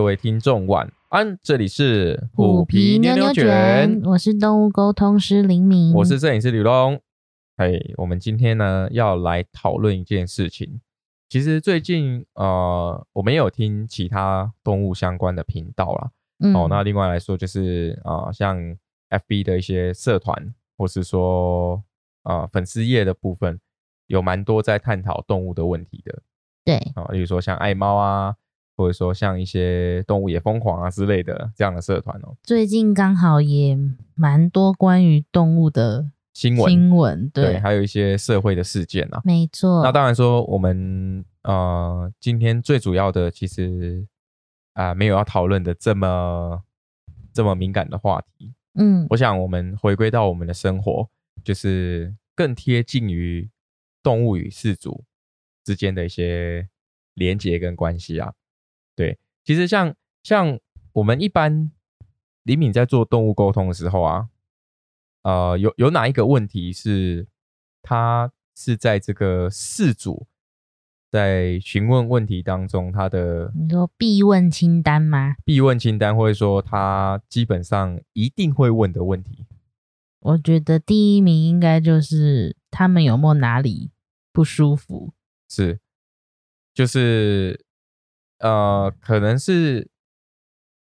各位听众晚安，这里是虎皮妞妞卷，我是动物沟通师林明，我是摄影师吕龙。嘿，我们今天呢要来讨论一件事情。其实最近呃，我没有听其他动物相关的频道啦。哦，那另外来说就是啊，像 FB 的一些社团，或是说啊粉丝页的部分，有蛮多在探讨动物的问题的。对啊，例如说像爱猫啊。或者说像一些动物也疯狂啊之类的这样的社团哦，最近刚好也蛮多关于动物的新闻，新闻对，还有一些社会的事件啊，没错。那当然说我们呃今天最主要的其实啊没有要讨论的这么这么敏感的话题，嗯，我想我们回归到我们的生活，就是更贴近于动物与饲主之间的一些连结跟关系啊。对，其实像像我们一般李敏在做动物沟通的时候啊，呃，有有哪一个问题是他是在这个事主在询问问题当中，他的你说必问清单吗？必问清单，或者说他基本上一定会问的问题，我觉得第一名应该就是他们有没有哪里不舒服？是，就是。呃，可能是，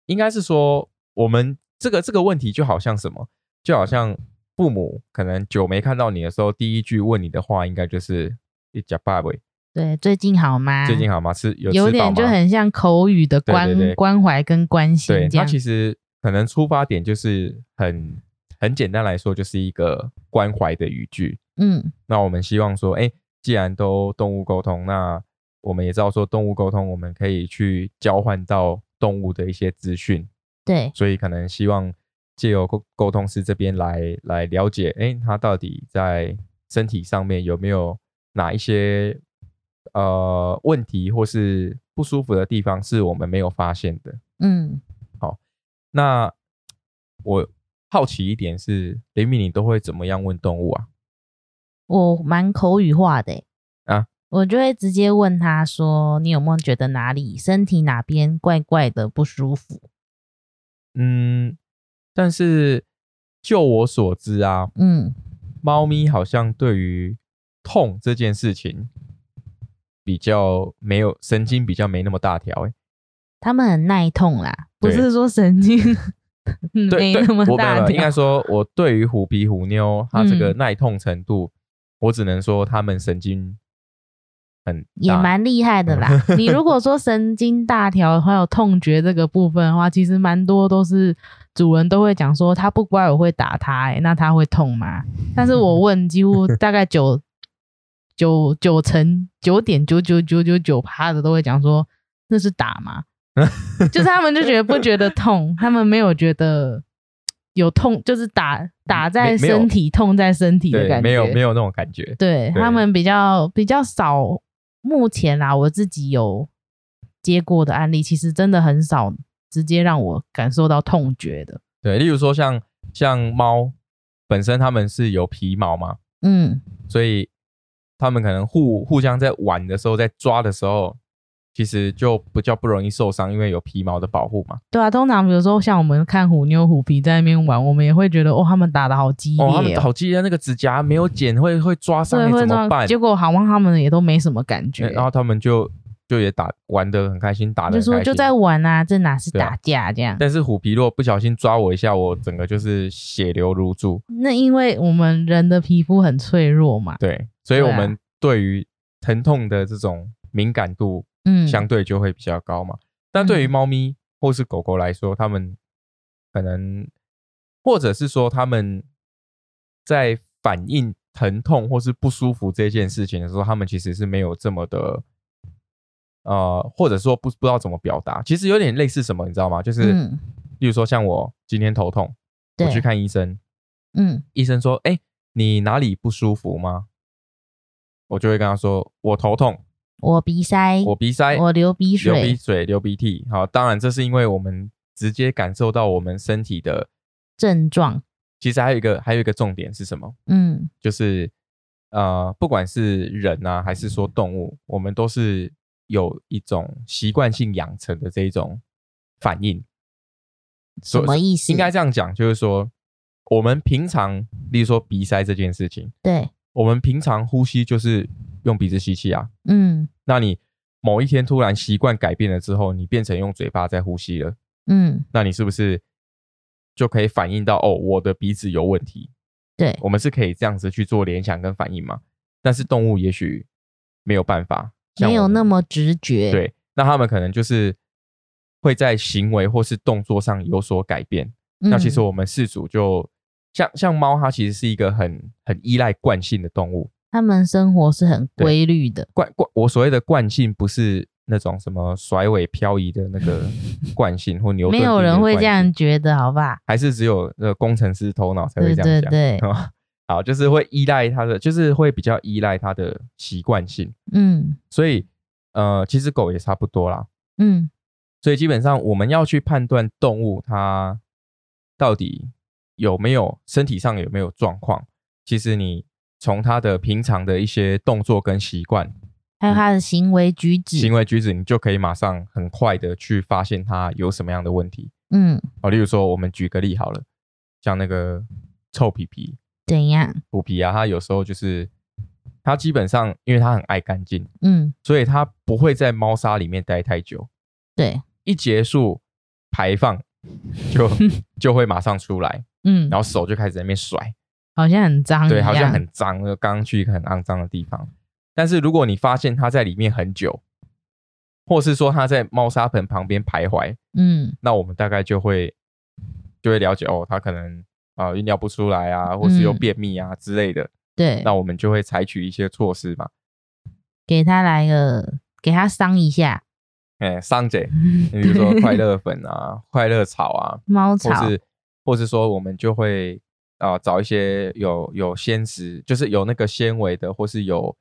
应该是说，我们这个这个问题就好像什么，就好像父母可能久没看到你的时候，第一句问你的话，应该就是“一家爸爸”。对，最近好吗？最近好吗？是有有点就很像口语的关关怀跟关心。对，它其实可能出发点就是很很简单来说，就是一个关怀的语句。嗯，那我们希望说，哎，既然都动物沟通，那我们也知道说动物沟通，我们可以去交换到动物的一些资讯，对，所以可能希望借由沟沟通师这边来来了解，哎，它到底在身体上面有没有哪一些呃问题或是不舒服的地方是我们没有发现的。嗯，好，那我好奇一点是，雷米，你都会怎么样问动物啊？我蛮口语化的。我就会直接问他说：“你有没有觉得哪里身体哪边怪怪的不舒服？”嗯，但是就我所知啊，嗯，猫咪好像对于痛这件事情比较没有神经，比较没那么大条。哎，它们很耐痛啦，不是说神经 没那么大条。应该说，我对于虎皮虎妞它这个耐痛程度，我只能说它们神经。也蛮厉害的啦。你如果说神经大条还有痛觉这个部分的话，其实蛮多都是主人都会讲说他不乖我会打他，哎，那他会痛吗？但是我 问几乎大概九九九成九点九九九九九趴的都会讲说那是打吗？就是他们就觉得不觉得痛，他们没有觉得有痛，就是打打在身体痛在身体的感觉，没有没有那种感觉。对他们比较比较少。目前啊，我自己有接过的案例，其实真的很少直接让我感受到痛觉的。对，例如说像像猫本身，它们是有皮毛嘛，嗯，所以它们可能互互相在玩的时候，在抓的时候。其实就比较不容易受伤，因为有皮毛的保护嘛。对啊，通常比如说像我们看虎妞、虎皮在那边玩，我们也会觉得哦，他们打的好激烈，好激烈，那个指甲没有剪会会抓伤，怎么办？结果好像他们也都没什么感觉，然后他们就就也打玩的很开心，打的就说就在玩啊，这哪是打架这样？但是虎皮如果不小心抓我一下，我整个就是血流如注。那因为我们人的皮肤很脆弱嘛，对，所以我们对于疼痛的这种敏感度。嗯，相对就会比较高嘛。但对于猫咪或是狗狗来说，它们可能，或者是说他们在反应疼痛或是不舒服这件事情的时候，他们其实是没有这么的，呃，或者说不不知道怎么表达。其实有点类似什么，你知道吗？就是，例如说像我今天头痛，我去看医生，嗯，医生说，哎，你哪里不舒服吗？我就会跟他说，我头痛。我鼻塞，我鼻塞，我流鼻水，流鼻水，流鼻涕。好，当然这是因为我们直接感受到我们身体的症状。其实还有一个，还有一个重点是什么？嗯，就是呃，不管是人啊，还是说动物，我们都是有一种习惯性养成的这一种反应。什么意思？应该这样讲，就是说，我们平常，例如说鼻塞这件事情，对，我们平常呼吸就是用鼻子吸气啊。嗯，那你某一天突然习惯改变了之后，你变成用嘴巴在呼吸了。嗯，那你是不是就可以反映到哦，我的鼻子有问题？对，我们是可以这样子去做联想跟反应嘛？但是动物也许没有办法，没有那么直觉。对，那他们可能就是。会在行为或是动作上有所改变。那其实我们四主就像像猫，它其实是一个很很依赖惯性的动物。它们生活是很规律的。惯惯，我所谓的惯性不是那种什么甩尾漂移的那个 惯性或牛。没有人会这样觉得，好吧？还是只有那个工程师头脑才会这样想？对，好，就是会依赖他的，就是会比较依赖他的习惯性。嗯，所以呃，其实狗也差不多啦。嗯。所以基本上，我们要去判断动物它到底有没有身体上有没有状况。其实你从它的平常的一些动作跟习惯，还有它的行为举止，行为举止，你就可以马上很快的去发现它有什么样的问题。嗯，哦，例如说，我们举个例好了，像那个臭皮皮，怎样？虎皮啊，它有时候就是它基本上，因为它很爱干净，嗯，所以它不会在猫砂里面待太久。对。一结束排放，就 就会马上出来，嗯，然后手就开始在那边甩，好像很脏，对，好像很脏，刚刚去一个很肮脏的地方。但是如果你发现它在里面很久，或是说它在猫砂盆旁边徘徊，嗯，那我们大概就会就会了解哦，它可能啊尿不出来啊，或是又便秘啊之类的，对，那我们就会采取一些措施嘛，给它来个，给它伤一下。哎，桑姐，你 比如说快乐粉啊、快乐草啊、猫草，或是或是说我们就会啊找一些有有纤食，就是有那个纤维的，或是有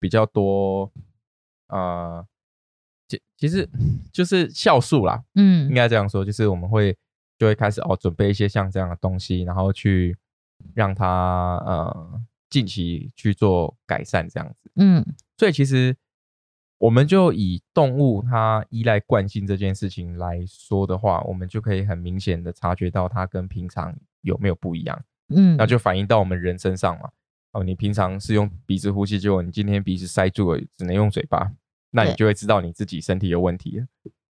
比较多啊，其其实就是酵素啦，嗯，应该这样说，就是我们会就会开始哦准备一些像这样的东西，然后去让它呃近期去做改善这样子，嗯，所以其实。我们就以动物它依赖惯性这件事情来说的话，我们就可以很明显的察觉到它跟平常有没有不一样。嗯，那就反映到我们人身上嘛。哦，你平常是用鼻子呼吸，结果你今天鼻子塞住了，只能用嘴巴，那你就会知道你自己身体有问题了。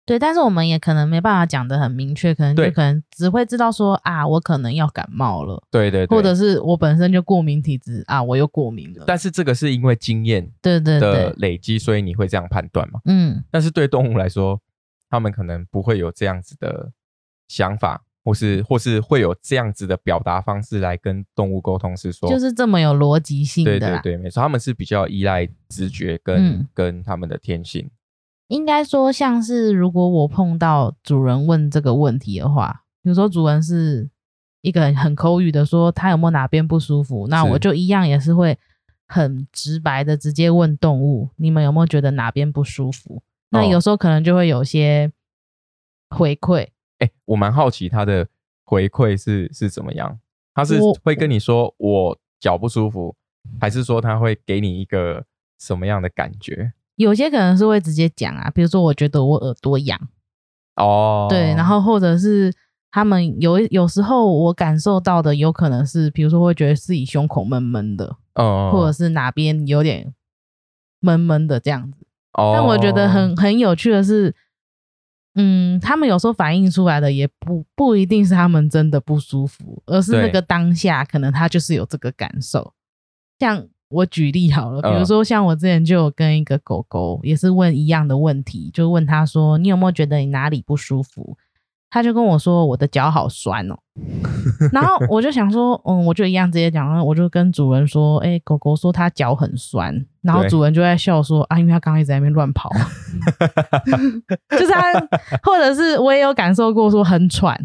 对，但是我们也可能没办法讲的很明确，可能就可能只会知道说啊，我可能要感冒了，对对，或者是我本身就过敏体质啊，我又过敏了。但是这个是因为经验对对的累积，所以你会这样判断嘛？嗯。但是对动物来说，他们可能不会有这样子的想法，或是或是会有这样子的表达方式来跟动物沟通，是说就是这么有逻辑性的。对对对，没错，他们是比较依赖直觉跟跟他们的天性。应该说，像是如果我碰到主人问这个问题的话，比如说主人是一个很口语的说他有没有哪边不舒服，那我就一样也是会很直白的直接问动物，你们有没有觉得哪边不舒服？那有时候可能就会有些回馈。哎，我蛮好奇他的回馈是是怎么样？他是会跟你说我脚不舒服，还是说他会给你一个什么样的感觉？有些可能是会直接讲啊，比如说我觉得我耳朵痒，哦，对，然后或者是他们有有时候我感受到的有可能是，比如说会觉得自己胸口闷闷的，哦，或者是哪边有点闷闷的这样子。哦，但我觉得很很有趣的是，嗯，他们有时候反映出来的也不不一定是他们真的不舒服，而是那个当下可能他就是有这个感受，像。我举例好了，比如说像我之前就有跟一个狗狗，也是问一样的问题，就问他说：“你有没有觉得你哪里不舒服？”他就跟我说：“我的脚好酸哦。”然后我就想说：“嗯，我就一样直接讲，我就跟主人说：‘哎，狗狗说它脚很酸。’然后主人就在笑说：‘啊，因为它刚刚一直在那边乱跑，就是他，或者是我也有感受过说很喘。”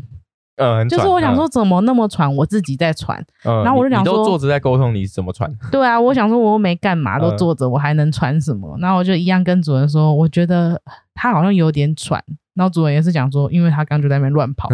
嗯，就是我想说怎么那么喘，我自己在喘，然后我就想说，都坐着在沟通，你怎么喘？对啊，我想说我又没干嘛，都坐着，我还能喘什么？然后我就一样跟主人说，我觉得它好像有点喘。然后主人也是讲说，因为他刚就在那边乱跑。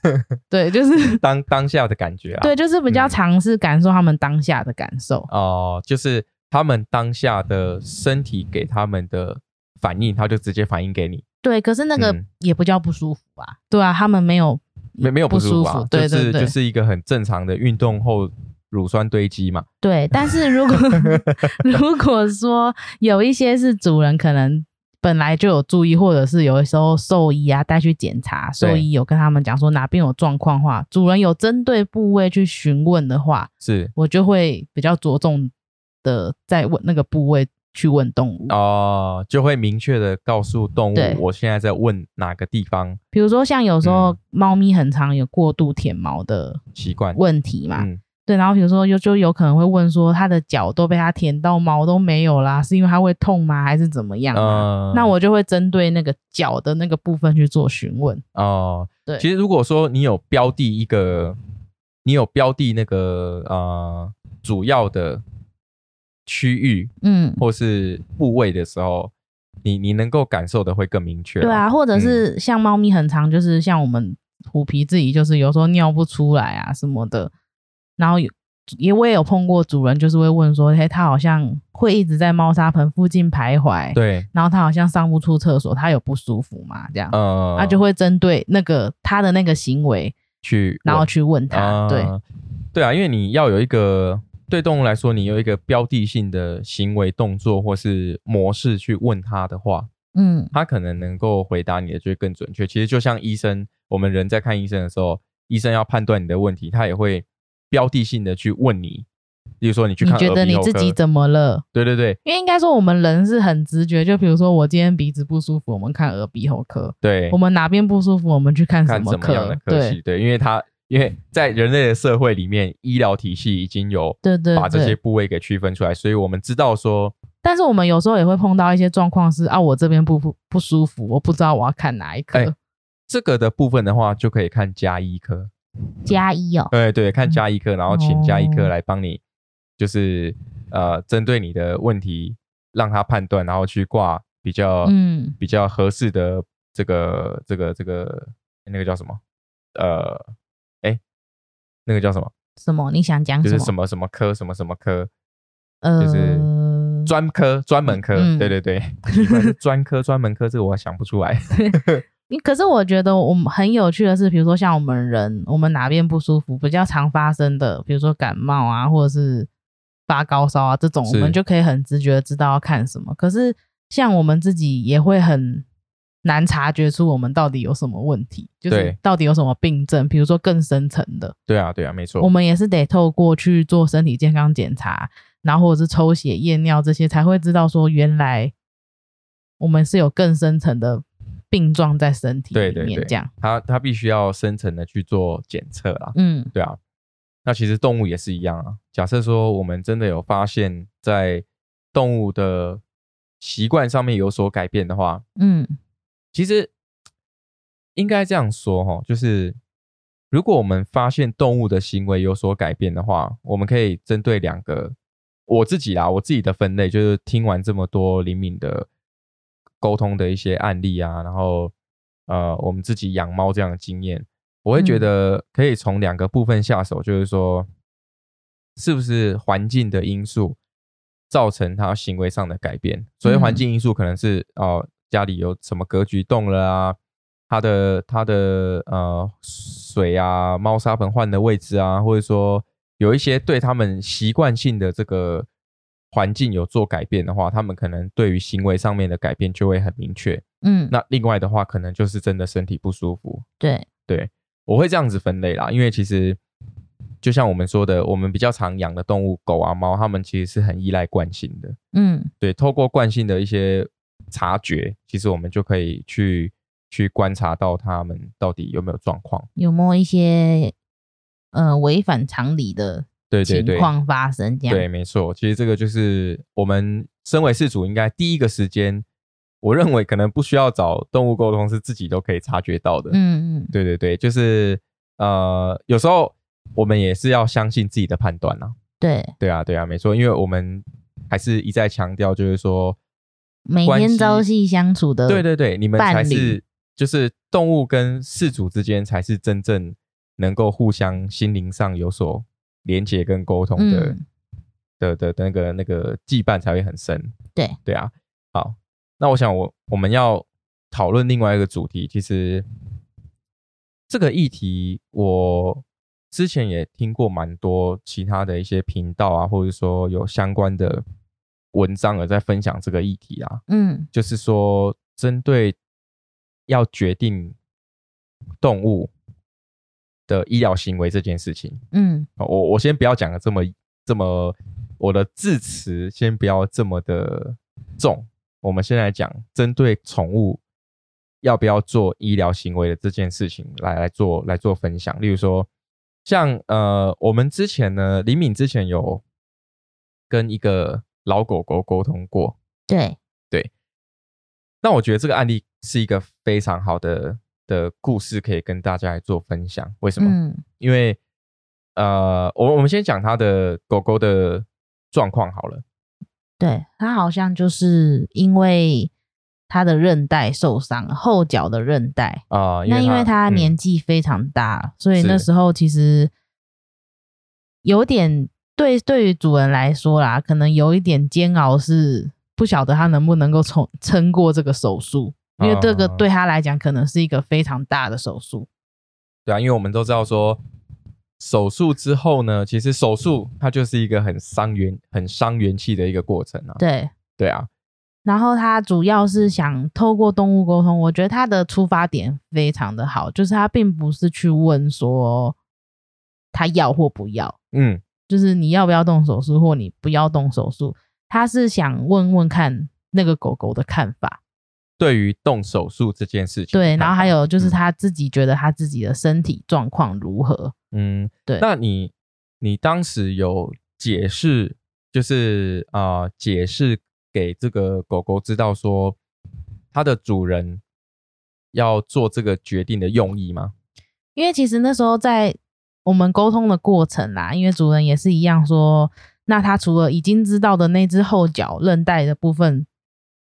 对，就是当当下的感觉啊。对，就是比较尝试感受他们当下的感受。哦，就是他们当下的身体给他们的反应，他就直接反应给你。对，可是那个也不叫不舒服啊。对啊，他们没有没没有不舒服，对对对，就是一个很正常的运动后乳酸堆积嘛。对，但是如果 如果说有一些是主人可能本来就有注意，或者是有的时候兽医啊带去检查，兽医有跟他们讲说哪边有状况话，主人有针对部位去询问的话，是。我就会比较着重的在问那个部位。去问动物。哦，就会明确的告诉动物，我现在在问哪个地方。比如说，像有时候猫咪很常有过度舔毛的习惯。问题嘛，对。然后比如说，有就有可能会问说，它的脚都被它舔到毛都没有啦，是因为它会痛吗，还是怎么样？那我就会针对那个脚的那个部分去做询问。哦，对。其实如果说你有标的一个，你有标的那个呃主要的。区域，嗯，或是部位的时候，你你能够感受的会更明确。对啊，或者是像猫咪很长，就是像我们虎皮自己，就是有时候尿不出来啊什么的。然后有也我也有碰过主人，就是会问说，嘿，他好像会一直在猫砂盆附近徘徊，对，然后他好像上不出厕所，他有不舒服吗？这样，嗯，他就会针对那个他的那个行为去，然后去问他，对，对啊，因为你要有一个。对动物来说，你有一个标的性的行为动作或是模式去问他的话，嗯，他可能能够回答你的就会更准确。其实就像医生，我们人在看医生的时候，医生要判断你的问题，他也会标的性的去问你。比如说，你去看，你觉得你自己怎么了？对对对，因为应该说我们人是很直觉。就比如说，我今天鼻子不舒服，我们看耳鼻喉科；对，我们哪边不舒服，我们去看什么科？对对，因为他。因为在人类的社会里面，医疗体系已经有对对把这些部位给区分出来，所以我们知道说，但是我们有时候也会碰到一些状况是啊，我这边不不不舒服，我不知道我要看哪一科。这个的部分的话，就可以看加医科。加一哦，对对，看加一科，然后请加一科来帮你，就是呃，针对你的问题，让他判断，然后去挂比较嗯比较合适的这个这个这个那个叫什么呃。哎那个叫什么？什么？你想讲？就是什么什么科，什么什么科？呃，就是专科、专门科。对对对，专科、专门科，这个我想不出来。你可是我觉得我们很有趣的是，比如说像我们人，我们哪边不舒服，比较常发生的，比如说感冒啊，或者是发高烧啊这种，我们就可以很直觉的知道要看什么。可是像我们自己也会很。难察觉出我们到底有什么问题，就是到底有什么病症，比如说更深层的。对啊，对啊，没错。我们也是得透过去做身体健康检查，然后或者是抽血验尿这些，才会知道说原来我们是有更深层的病状在身体里面。这样，它它必须要深层的去做检测啦。嗯，对啊。那其实动物也是一样啊。假设说我们真的有发现，在动物的习惯上面有所改变的话，嗯。其实应该这样说哈，就是如果我们发现动物的行为有所改变的话，我们可以针对两个我自己啦，我自己的分类，就是听完这么多灵敏的沟通的一些案例啊，然后呃，我们自己养猫这样的经验，我会觉得可以从两个部分下手，就是说是不是环境的因素造成它行为上的改变？所以环境因素，可能是哦。家里有什么格局动了啊？它的它的呃水啊，猫砂盆换的位置啊，或者说有一些对他们习惯性的这个环境有做改变的话，他们可能对于行为上面的改变就会很明确。嗯，那另外的话，可能就是真的身体不舒服。对对，我会这样子分类啦，因为其实就像我们说的，我们比较常养的动物，狗啊猫，它们其实是很依赖惯性的。嗯，对，透过惯性的一些。察觉，其实我们就可以去去观察到它们到底有没有状况，有没有一些呃违反常理的情况发生。这样对，没错。其实这个就是我们身为事主，应该第一个时间，我认为可能不需要找动物沟通，是自己都可以察觉到的。嗯嗯，对对对，就是呃，有时候我们也是要相信自己的判断啊。对对啊，对啊，没错，因为我们还是一再强调，就是说。每天朝夕相处的，对对对，你们才是就是动物跟事主之间才是真正能够互相心灵上有所连接跟沟通的的的那个那个羁绊才会很深。对对啊，好，那我想我我们要讨论另外一个主题，其实这个议题我之前也听过蛮多其他的一些频道啊，或者说有相关的文章而在分享这个议题啊。嗯，就是说针对要决定动物的医疗行为这件事情，嗯，我我先不要讲的这么这么，我的字词先不要这么的重。我们先来讲针对宠物要不要做医疗行为的这件事情，来来做来做分享。例如说，像呃，我们之前呢，李敏之前有跟一个老狗狗沟通过，对对。那我觉得这个案例是一个非常好的的故事，可以跟大家来做分享。为什么？嗯，因为呃，我我们先讲他的狗狗的状况好了。对他好像就是因为他的韧带受伤，后脚的韧带啊。那因为他年纪非常大，所以那时候其实有点对对于主人来说啦，可能有一点煎熬，是不晓得他能不能够撑撑过这个手术，因为这个对他来讲可能是一个非常大的手术。对啊，因为我们都知道说。手术之后呢，其实手术它就是一个很伤元、很伤元气的一个过程啊。对，对啊。然后他主要是想透过动物沟通，我觉得他的出发点非常的好，就是他并不是去问说他要或不要，嗯，就是你要不要动手术或你不要动手术，他是想问问看那个狗狗的看法。对于动手术这件事情，对，然后还有就是他自己觉得他自己的身体状况如何？嗯，对。那你你当时有解释，就是啊，解释给这个狗狗知道说，它的主人要做这个决定的用意吗？因为其实那时候在我们沟通的过程啦，因为主人也是一样说，那他除了已经知道的那只后脚韧带的部分。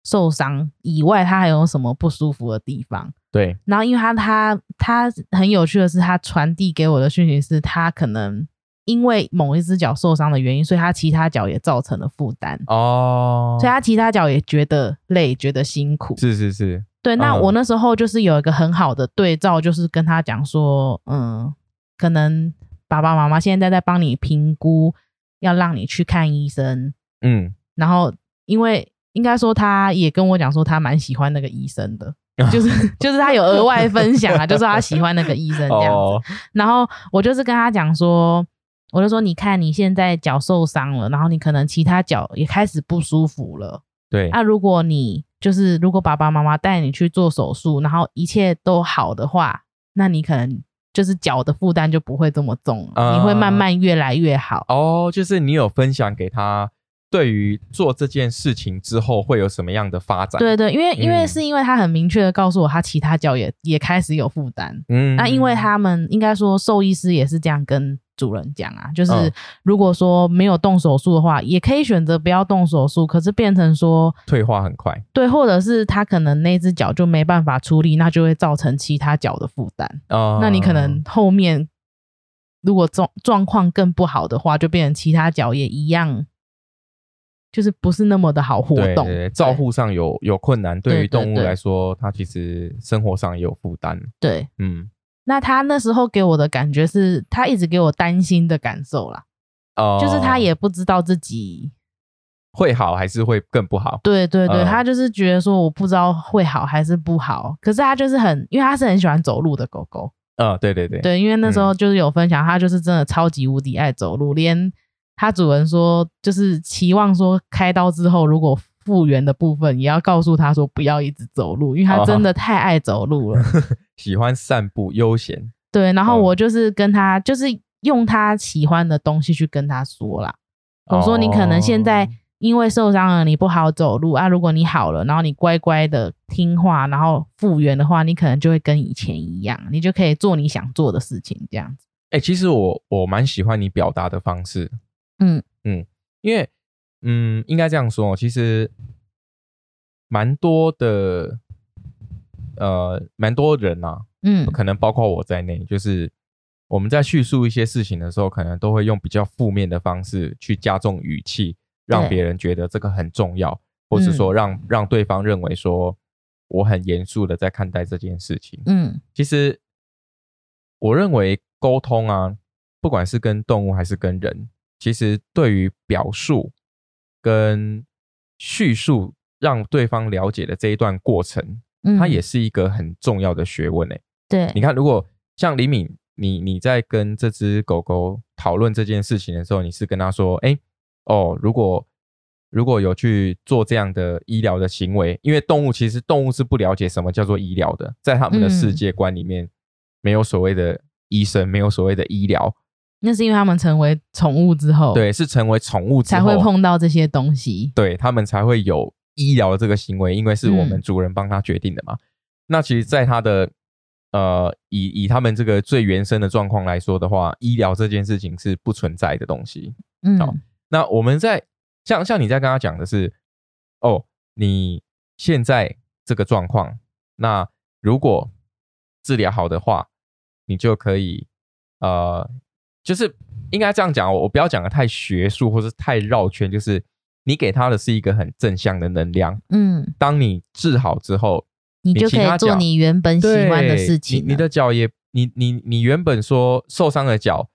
受伤以外，他还有什么不舒服的地方？对。然后，因为他他他很有趣的是，他传递给我的讯息是，他可能因为某一只脚受伤的原因，所以他其他脚也造成了负担哦。所以他其他脚也觉得累，觉得辛苦。是是是。对。那我那时候就是有一个很好的对照，就是跟他讲说，嗯，可能爸爸妈妈现在在帮你评估，要让你去看医生。嗯。然后，因为。应该说，他也跟我讲说，他蛮喜欢那个医生的，就是就是他有额外分享啊，就是他喜欢那个医生这样子。然后我就是跟他讲说，我就说，你看你现在脚受伤了，然后你可能其他脚也开始不舒服了。对。那如果你就是如果爸爸妈妈带你去做手术，然后一切都好的话，那你可能就是脚的负担就不会这么重，你会慢慢越来越好。哦，就是你有分享给他。对于做这件事情之后会有什么样的发展？对对，因为因为是因为他很明确的告诉我，他其他脚也也开始有负担。嗯，那因为他们应该说兽医师也是这样跟主人讲啊，就是如果说没有动手术的话，也可以选择不要动手术，可是变成说退化很快。对，或者是他可能那只脚就没办法出力，那就会造成其他脚的负担。哦，那你可能后面如果状状况更不好的话，就变成其他脚也一样。就是不是那么的好活动，照护上有有困难，对于动物来说，它其实生活上也有负担。对，嗯，那他那时候给我的感觉是，他一直给我担心的感受啦。哦，就是他也不知道自己会好还是会更不好。对对对，他就是觉得说，我不知道会好还是不好。可是他就是很，因为他是很喜欢走路的狗狗。嗯，对对对，对，因为那时候就是有分享，他就是真的超级无敌爱走路，连。他主人说，就是期望说开刀之后，如果复原的部分，也要告诉他说不要一直走路，因为他真的太爱走路了，喜欢散步悠闲。对，然后我就是跟他，就是用他喜欢的东西去跟他说啦。我说你可能现在因为受伤了，你不好走路啊。如果你好了，然后你乖乖的听话，然后复原的话，你可能就会跟以前一样，你就可以做你想做的事情，这样子。哎，其实我我蛮喜欢你表达的方式。嗯。嗯，因为嗯，应该这样说，其实蛮多的，呃，蛮多人呐，嗯，可能包括我在内，就是我们在叙述一些事情的时候，可能都会用比较负面的方式去加重语气，让别人觉得这个很重要，或是说让让对方认为说我很严肃的在看待这件事情。嗯，其实我认为沟通啊，不管是跟动物还是跟人，其实对于表述跟叙述让对方了解的这一段过程，它也是一个很重要的学问诶。对，你看，如果像李敏，你你在跟这只狗狗讨论这件事情的时候，你是跟他说，哎，哦，如果如果有去做这样的医疗的行为，因为动物其实动物是不了解什么叫做医疗的，在他们的世界观里面，没有所谓的医生，没有所谓的医疗，那是因为他们成为宠物之后，对，是成为宠物才会碰到这些东西，对他们才会有医疗这个行为，因为是我们主人帮他决定的嘛。那其实，在他的呃，以以他们这个最原生的状况来说的话，医疗这件事情是不存在的东西。嗯，好，那我们在像像你在跟他讲的是，哦，你现在这个状况，那如果治疗好的话，你就可以呃，就是应该这样讲，我我不要讲的太学术或是太绕圈，就是你给他的是一个很正向的能量。嗯，当你治好之后。你就可以做你原本喜欢的事情。你的脚也，你你你原本说受伤的脚，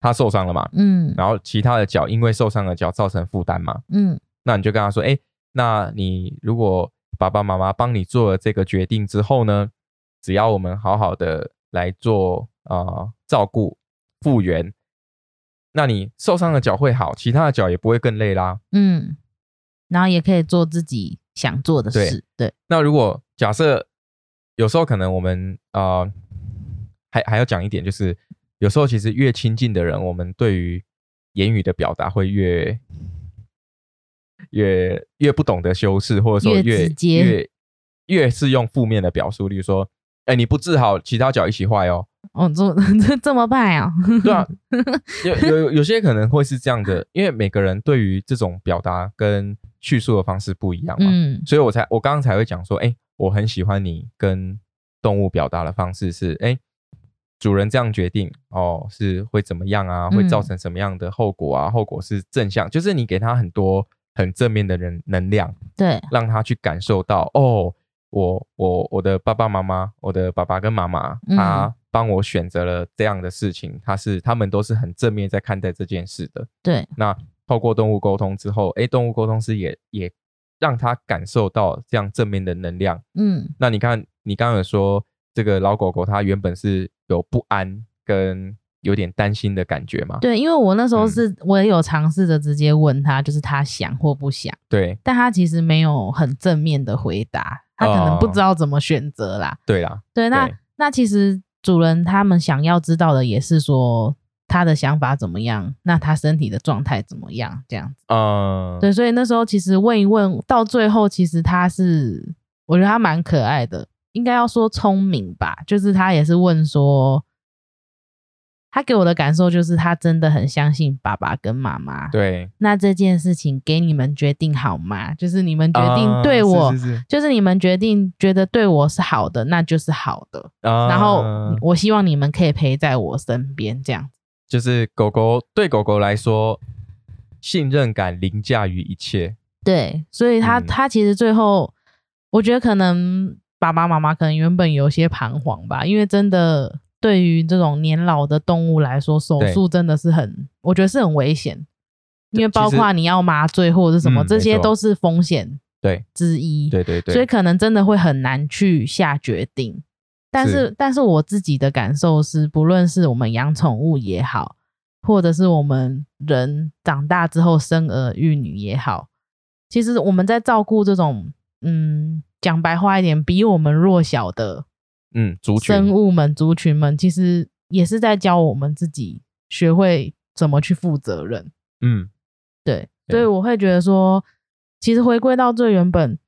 他受伤了嘛？嗯。然后其他的脚因为受伤的脚造成负担嘛？嗯。那你就跟他说，哎，那你如果爸爸妈妈帮你做了这个决定之后呢，只要我们好好的来做啊照顾复原，那你受伤的脚会好，其他的脚也不会更累啦。嗯。然后也可以做自己想做的事。对。那如果假设有时候可能我们啊，还还要讲一点，就是有时候其实越亲近的人，我们对于言语的表达会越越越不懂得修饰，或者说越越越是用负面的表述，例如说，哎，你不治好，其他脚一起坏哦。哦，这 这这么办呀？对啊，有有有些可能会是这样的，因为每个人对于这种表达跟叙述的方式不一样嘛，嗯，所以我才我刚刚才会讲说，哎。我很喜欢你跟动物表达的方式是，哎，主人这样决定哦，是会怎么样啊？会造成什么样的后果啊？后果是正向，就是你给他很多很正面的人能量，对，让他去感受到哦，我我我的爸爸妈妈，我的爸爸跟妈妈，他帮我选择了这样的事情，他是他们都是很正面在看待这件事的，对。那透过动物沟通之后，哎，动物沟通师也也。让他感受到这样正面的能量。嗯，那你看，你刚刚有说这个老狗狗，它原本是有不安跟有点担心的感觉吗？对，因为我那时候是我也有尝试着直接问他，就是他想或不想。对，但他其实没有很正面的回答，他可能不知道怎么选择啦。对啦，对，那那其实主人他们想要知道的也是说。他的想法怎么样？那他身体的状态怎么样？这样子，嗯，对，所以那时候其实问一问，到最后其实他是，我觉得他蛮可爱的，应该要说聪明吧。就是他也是问说，他给我的感受就是他真的很相信爸爸跟妈妈。对，那这件事情给你们决定好吗？就是你们决定对我，就是你们决定觉得对我是好的，那就是好的。然后我希望你们可以陪在我身边，这样。就是狗狗对狗狗来说，信任感凌驾于一切。对，所以它它其实最后，我觉得可能爸爸妈妈可能原本有些彷徨吧，因为真的对于这种年老的动物来说，手术真的是很，我觉得是很危险，因为包括你要麻醉或者是什么，这些都是风险对。之一。对对对，所以可能真的会很难去下决定。但是，但是我自己的感受是，不论是我们养宠物也好，或者是我们人长大之后生儿育女也好，其实我们在照顾这种，嗯，讲白话一点，比我们弱小的，嗯，族群生物们、族群们，其实也是在教我们自己学会怎么去负责任。嗯，对，所以我会觉得说，其实回归到最原本，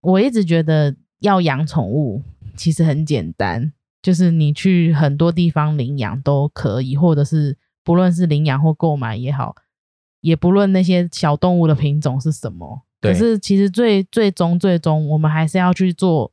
我一直觉得要养宠物。其实很简单，就是你去很多地方领养都可以，或者是不论是领养或购买也好，也不论那些小动物的品种是什么。可是其实最最终最终，我们还是要去做，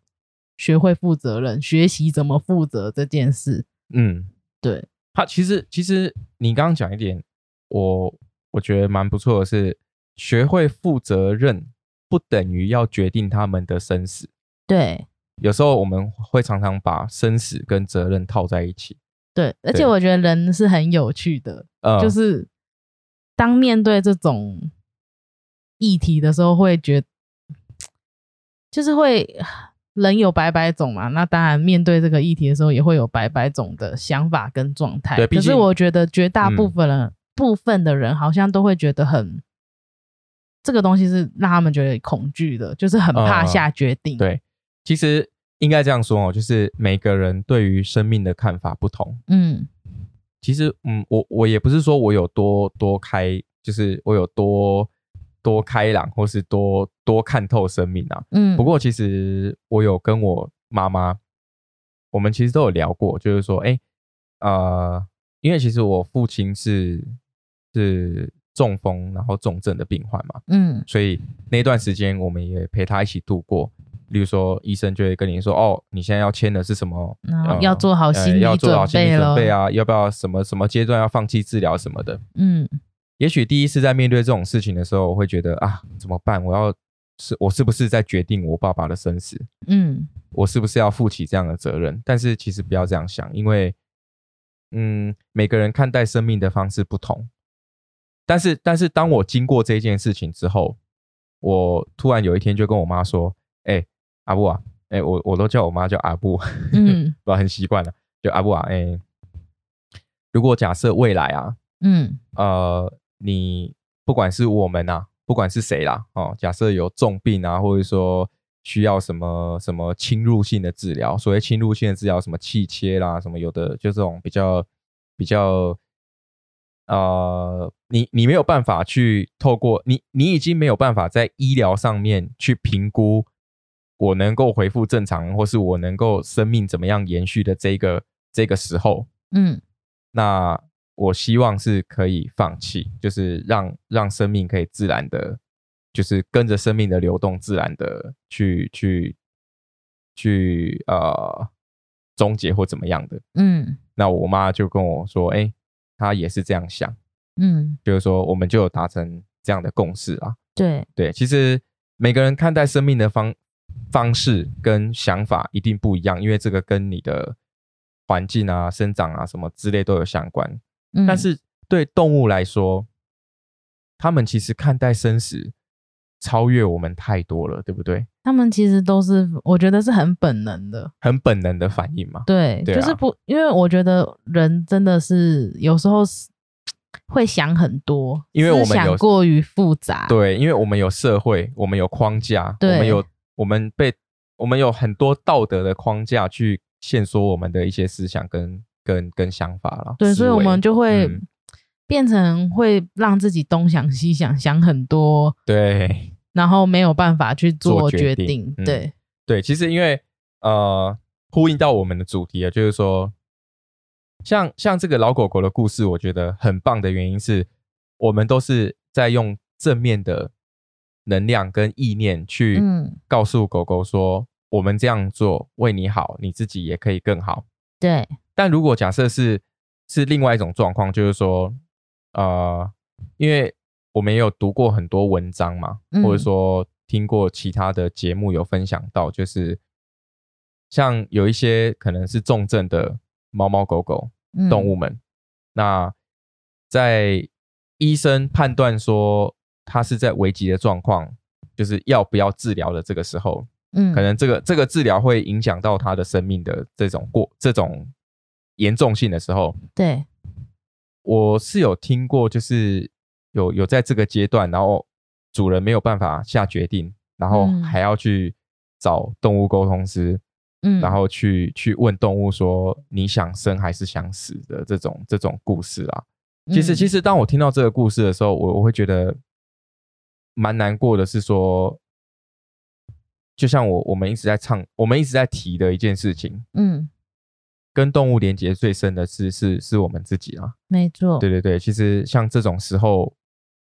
学会负责任，学习怎么负责这件事。嗯，对。他其实其实你刚刚讲一点，我我觉得蛮不错的是，学会负责任不等于要决定他们的生死。对，有时候我们会常常把生死跟责任套在一起。对，而且我觉得人是很有趣的，就是当面对这种议题的时候，会觉，就是会人有百百种嘛。那当然，面对这个议题的时候，也会有百百种的想法跟状态。对，可是我觉得绝大部分人部分的人好像都会觉得很，这个东西是让他们觉得恐惧的，就是很怕下决定。对，其实。应该这样说哦，就是每个人对于生命的看法不同。嗯，其实，嗯，我我也不是说我有多多开，就是我有多多开朗，或是多多看透生命啊。嗯，不过其实我有跟我妈妈，我们其实都有聊过，就是说，哎，呃，因为其实我父亲是是中风，然后重症的病患嘛。嗯，所以那段时间我们也陪他一起度过。例如说，医生就会跟你说：“哦，你现在要签的是什么？要做好心理准备啊！要不要什么什么阶段要放弃治疗什么的？”嗯，也许第一次在面对这种事情的时候，我会觉得啊，怎么办？我要是我是不是在决定我爸爸的生死？嗯，我是不是要负起这样的责任？但是其实不要这样想，因为嗯，每个人看待生命的方式不同。但是，但是当我经过这件事情之后，我突然有一天就跟我妈说：“哎。”阿布啊，哎，我我都叫我妈叫阿布，嗯，我很习惯了，就阿布啊，哎，如果假设未来啊，嗯，呃，你不管是我们呐，不管是谁啦，哦，假设有重病啊，或者说需要什么什么侵入性的治疗，所谓侵入性的治疗，什么气切啦，什么有的就这种比较比较，呃，你你没有办法去透过你你已经没有办法在医疗上面去评估。我能够恢复正常，或是我能够生命怎么样延续的这个这个时候，嗯，那我希望是可以放弃，就是让让生命可以自然的，就是跟着生命的流动，自然的去去去呃终结或怎么样的，嗯，那我妈就跟我说，哎，她也是这样想，嗯，就是说我们就有达成这样的共识啊，对对，其实每个人看待生命的方。方式跟想法一定不一样，因为这个跟你的环境啊、生长啊什么之类都有相关。但是对动物来说，他们其实看待生死超越我们太多了，对不对？他们其实都是，我觉得是很本能的，很本能的反应嘛。对，就是不，因为我觉得人真的是有时候是会想很多，因为我们有过于复杂。对，因为我们有社会，我们有框架，我们有。我们被我们有很多道德的框架去限缩我们的一些思想跟跟跟想法了。对，所以我们就会变成会让自己东想西想，想很多。对，然后没有办法去做决定。对对，其实因为呃，呼应到我们的主题啊，就是说，像像这个老狗狗的故事，我觉得很棒的原因是我们都是在用正面的。能量跟意念去告诉狗狗说：“我们这样做为你好，你自己也可以更好。”对。但如果假设是是另外一种状况，就是说，呃，因为我们也有读过很多文章嘛，或者说听过其他的节目有分享到，就是像有一些可能是重症的猫猫狗狗动物们，那在医生判断说。它是在危急的状况，就是要不要治疗的这个时候，嗯，可能这个这个治疗会影响到他的生命的这种过这种严重性的时候，对，我是有听过，就是有有在这个阶段，然后主人没有办法下决定，然后还要去找动物沟通师，嗯，然后去去问动物说你想生还是想死？的这种这种故事啊。其实其实当我听到这个故事的时候，我我会觉得。蛮难过的是说，就像我我们一直在唱，我们一直在提的一件事情，嗯，跟动物连接最深的是是是我们自己啊，没错，对对对，其实像这种时候，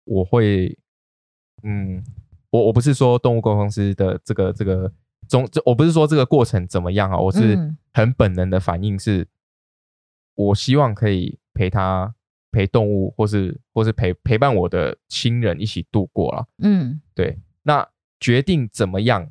我会，嗯，我我不是说动物沟通师的这个这个中，我不是说这个过程怎么样啊，我是很本能的反应是，我希望可以陪他。陪动物，或是或是陪陪伴我的亲人一起度过了。嗯，对。那决定怎么样，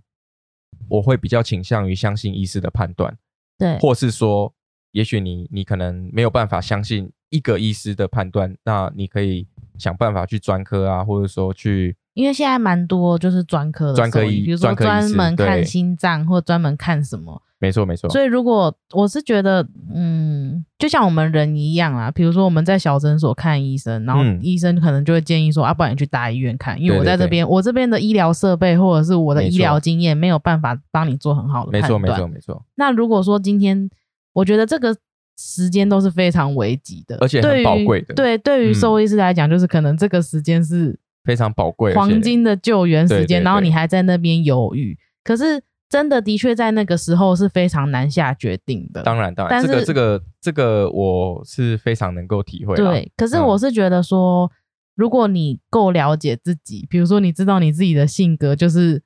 我会比较倾向于相信医师的判断，对，或是说，也许你你可能没有办法相信一个医师的判断，那你可以想办法去专科啊，或者说去。因为现在蛮多就是专科的，专科医，比如说专门看心脏或专门看什么，没错没错。所以如果我是觉得，嗯，就像我们人一样啊，比如说我们在小诊所看医生，然后医生可能就会建议说，啊，不然你去大医院看，因为我在这边，我这边的医疗设备或者是我的医疗经验没有办法帮你做很好的判断。没错没错没错。那如果说今天，我觉得这个时间都是非常危急的，而且很宝贵的。对，对于兽医师来讲，就是可能这个时间是。非常宝贵，黄金的救援时间，然后你还在那边犹豫，可是真的的确在那个时候是非常难下决定的。当然，当然，这个这个这个我是非常能够体会。对，可是我是觉得说，如果你够了解自己，比如说你知道你自己的性格，就是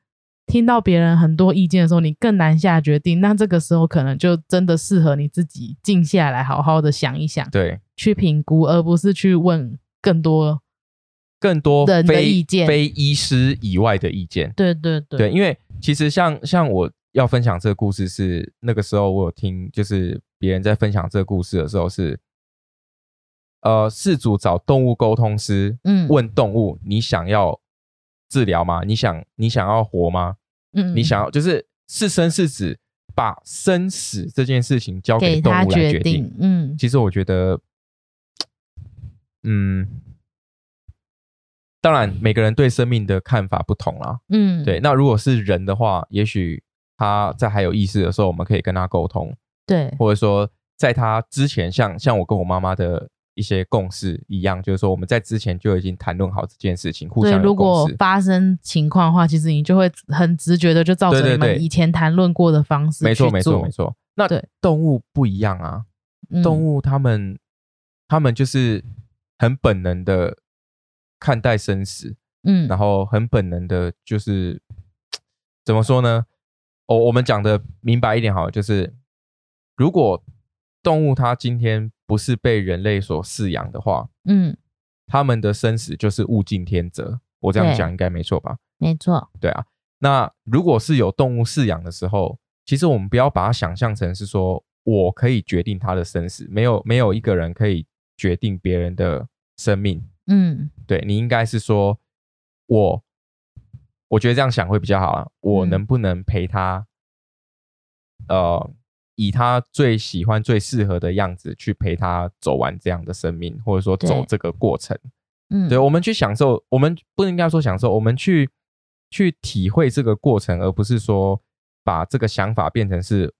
听到别人很多意见的时候，你更难下决定，那这个时候可能就真的适合你自己静下来，好好的想一想，对，去评估，而不是去问更多。更多人的意见，非医师以外的意见。对对对，对，因为其实像像我要分享这个故事，是那个时候我有听，就是别人在分享这个故事的时候，是呃，事主找动物沟通师，嗯，问动物你想要治疗吗？你想你想要活吗？嗯，你想要就是是生是死，把生死这件事情交给动物来决定。嗯，其实我觉得，嗯。当然，每个人对生命的看法不同啦。嗯，对。那如果是人的话，也许他在还有意识的时候，我们可以跟他沟通。对，或者说在他之前，像像我跟我妈妈的一些共识一样，就是说我们在之前就已经谈论好这件事情，互相如果发生情况的话，其实你就会很直觉的就照着你们以前谈论过的方式。没错，没错，没错。那动物不一样啊，动物他们他们就是很本能的。看待生死，嗯，然后很本能的，就是 怎么说呢？哦，我们讲的明白一点好，就是如果动物它今天不是被人类所饲养的话，嗯，他们的生死就是物竞天择。我这样讲应该没错吧？没错，对啊。那如果是有动物饲养的时候，其实我们不要把它想象成是说我可以决定它的生死，没有没有一个人可以决定别人的生命。嗯，对你应该是说，我我觉得这样想会比较好啊。我能不能陪他，呃，以他最喜欢、最适合的样子去陪他走完这样的生命，或者说走这个过程？嗯，对，我们去享受，我们不应该说享受，我们去去体会这个过程，而不是说把这个想法变成是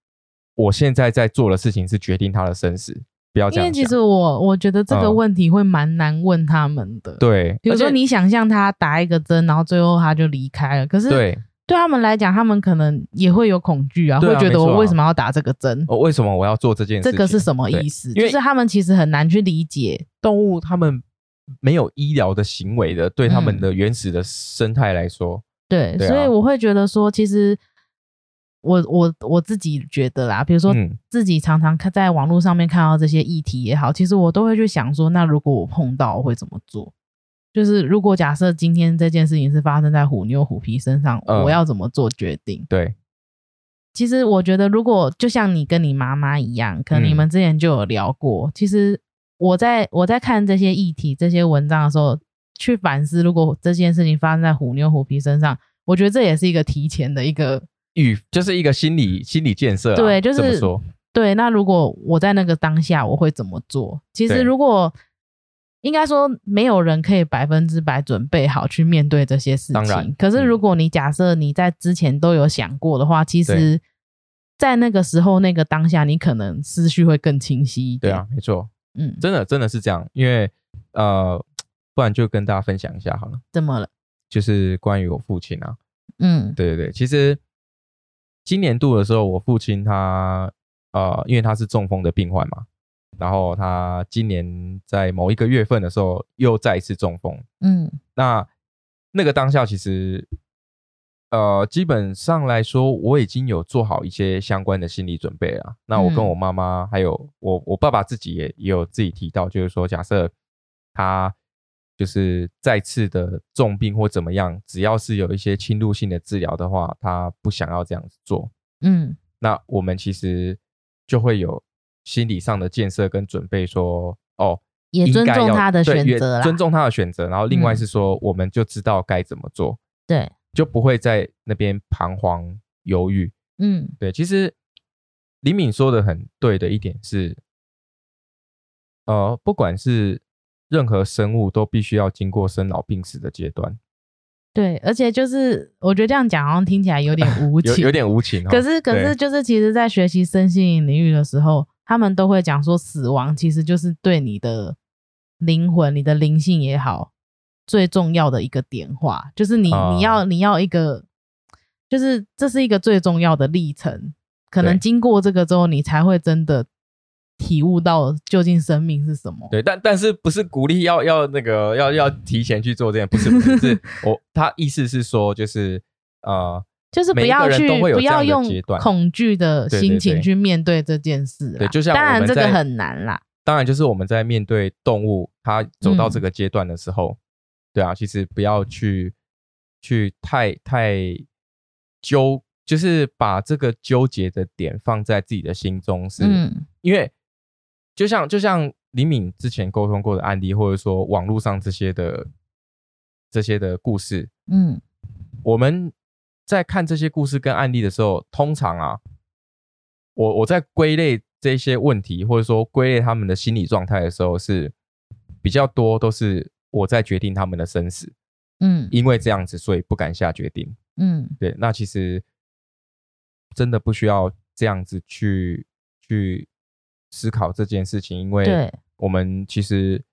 我现在在做的事情是决定他的生死。不要因为其实我我觉得这个问题会蛮难问他们的。对，比如说你想象他打一个针，然后最后他就离开了，可是对对他们来讲，他们可能也会有恐惧啊，会觉得我为什么要打这个针？我为什么我要做这件事？这个是什么意思？就是他们其实很难去理解动物，他们没有医疗的行为的，对他们的原始的生态来说，对，所以我会觉得说，其实。我我我自己觉得啦，比如说自己常常看在网络上面看到这些议题也好，其实我都会去想说，那如果我碰到我会怎么做？就是如果假设今天这件事情是发生在虎妞虎皮身上，我要怎么做决定？对，其实我觉得，如果就像你跟你妈妈一样，可能你们之前就有聊过。其实我在我在看这些议题、这些文章的时候，去反思，如果这件事情发生在虎妞虎皮身上，我觉得这也是一个提前的一个。预就是一个心理心理建设，对，就是说。对，那如果我在那个当下，我会怎么做？其实，如果应该说，没有人可以百分之百准备好去面对这些事情。可是，如果你假设你在之前都有想过的话，其实，在那个时候、那个当下，你可能思绪会更清晰一点。对啊，没错。嗯，真的，真的是这样。因为呃，不然就跟大家分享一下好了。怎么了？就是关于我父亲啊。嗯，对对对，其实。今年度的时候，我父亲他呃，因为他是中风的病患嘛，然后他今年在某一个月份的时候又再一次中风。嗯，那那个当下其实呃，基本上来说，我已经有做好一些相关的心理准备了。那我跟我妈妈还有我我爸爸自己也也有自己提到，就是说假设他就是再次的重病或怎么样，只要是有一些侵入性的治疗的话，他不想要这样子做。嗯，那我们其实就会有心理上的建设跟准备，说哦，也尊重他的选择，尊重他的选择。然后另外是说，我们就知道该怎么做，对，就不会在那边彷徨犹豫。嗯，对，其实李敏说的很对的一点是，呃，不管是。任何生物都必须要经过生老病死的阶段，对，而且就是我觉得这样讲好像听起来有点无 情，有点无情。可是，可是就是其实，在学习身心灵领域的时候，他们都会讲说，死亡其实就是对你的灵魂、你的灵性也好，最重要的一个点化，就是你你要你要一个，就是这是一个最重要的历程，可能经过这个之后，你才会真的。体悟到究竟生命是什么？对，但但是不是鼓励要要那个要要提前去做这件？不是，不是，我他意思是说，就是呃，就是不要去不要用恐惧的心情去面对这件事。对，就像当然这个很难啦。当然，就是我们在面对动物，它走到这个阶段的时候，对啊，其实不要去去太太纠，就是把这个纠结的点放在自己的心中，是因为。就像就像李敏之前沟通过的案例，或者说网络上这些的这些的故事，嗯，我们在看这些故事跟案例的时候，通常啊，我我在归类这些问题，或者说归类他们的心理状态的时候，是比较多都是我在决定他们的生死，嗯，因为这样子，所以不敢下决定，嗯，对，那其实真的不需要这样子去去。思考这件事情，因为我们其实，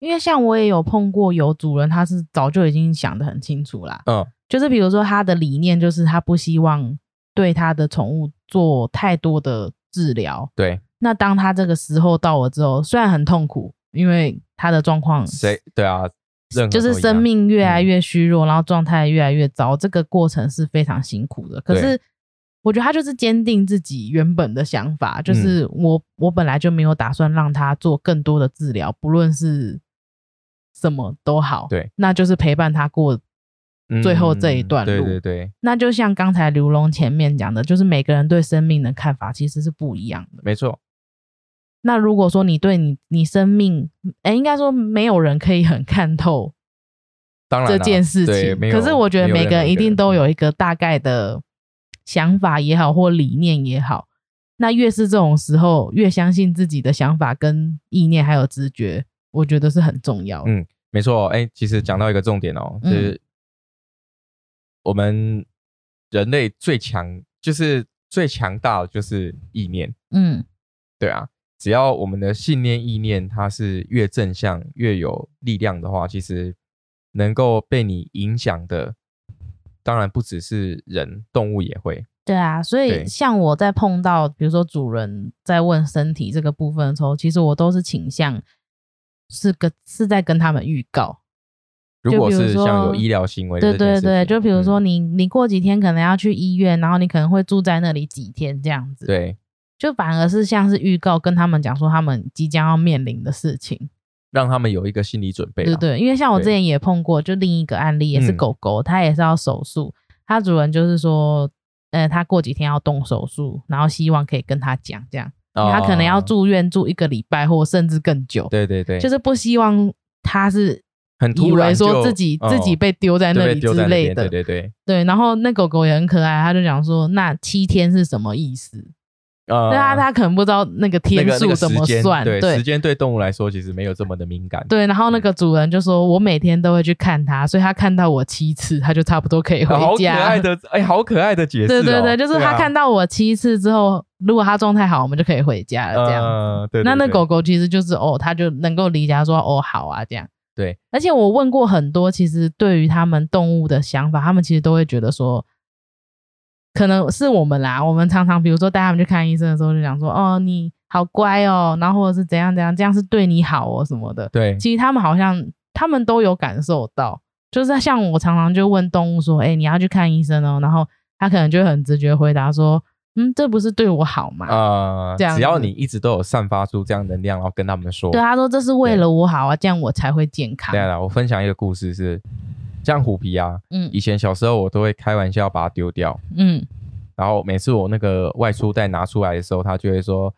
因为像我也有碰过有主人，他是早就已经想得很清楚啦。嗯，就是比如说他的理念就是他不希望对他的宠物做太多的治疗。对，那当他这个时候到了之后，虽然很痛苦，因为他的状况，谁对啊，就是生命越来越虚弱，然后状态越来越糟，这个过程是非常辛苦的。可是。我觉得他就是坚定自己原本的想法，就是我我本来就没有打算让他做更多的治疗，不论是什么都好，对，那就是陪伴他过最后这一段路。对对对，那就像刚才刘龙前面讲的，就是每个人对生命的看法其实是不一样的。没错。那如果说你对你你生命，哎，应该说没有人可以很看透，当然这件事情。可是我觉得每个人一定都有一个大概的。想法也好，或理念也好，那越是这种时候，越相信自己的想法、跟意念还有直觉，我觉得是很重要。嗯，没错。哎，其实讲到一个重点哦，就是我们人类最强，就是最强大的就是意念。嗯，对啊，只要我们的信念、意念它是越正向、越有力量的话，其实能够被你影响的。当然不只是人，动物也会。对啊，所以像我在碰到，比如说主人在问身体这个部分的时候，其实我都是倾向是跟是在跟他们预告。如果是像有医疗行为，对对对，就比如说你你过几天可能要去医院，然后你可能会住在那里几天这样子。对，就反而是像是预告，跟他们讲说他们即将要面临的事情。让他们有一个心理准备。对对，因为像我之前也碰过，就另一个案例也是狗狗，它也是要手术，它主人就是说，呃，它过几天要动手术，然后希望可以跟他讲这样，他可能要住院住一个礼拜或甚至更久。对对对，就是不希望他是很以为说自己自己被丢在那里之类的。对对对对，然后那狗狗也很可爱，他就讲说，那七天是什么意思？对啊，他可能不知道那个天数怎么算。对，时间对动物来说其实没有这么的敏感。对，然后那个主人就说：“我每天都会去看它，所以他看到我七次，他就差不多可以回家。”好可爱的，哎，好可爱的解释。对对对，就是他看到我七次之后，如果他状态好，我们就可以回家了。这样。对。那那狗狗其实就是哦，它就能够离家说哦好啊这样。对。而且我问过很多，其实对于他们动物的想法，他们其实都会觉得说。可能是我们啦，我们常常比如说带他们去看医生的时候，就讲说哦你好乖哦，然后或者是怎样怎样，这样是对你好哦什么的。对，其实他们好像他们都有感受到，就是像我常常就问动物说，哎你要去看医生哦，然后他可能就很直觉回答说，嗯，这不是对我好吗？呃，这样只要你一直都有散发出这样能量，然后跟他们说，对他说这是为了我好啊，这样我才会健康。对了，我分享一个故事是，像虎皮啊，嗯，以前小时候我都会开玩笑把它丢掉，嗯，然后每次我那个外出袋拿出来的时候，他就会说，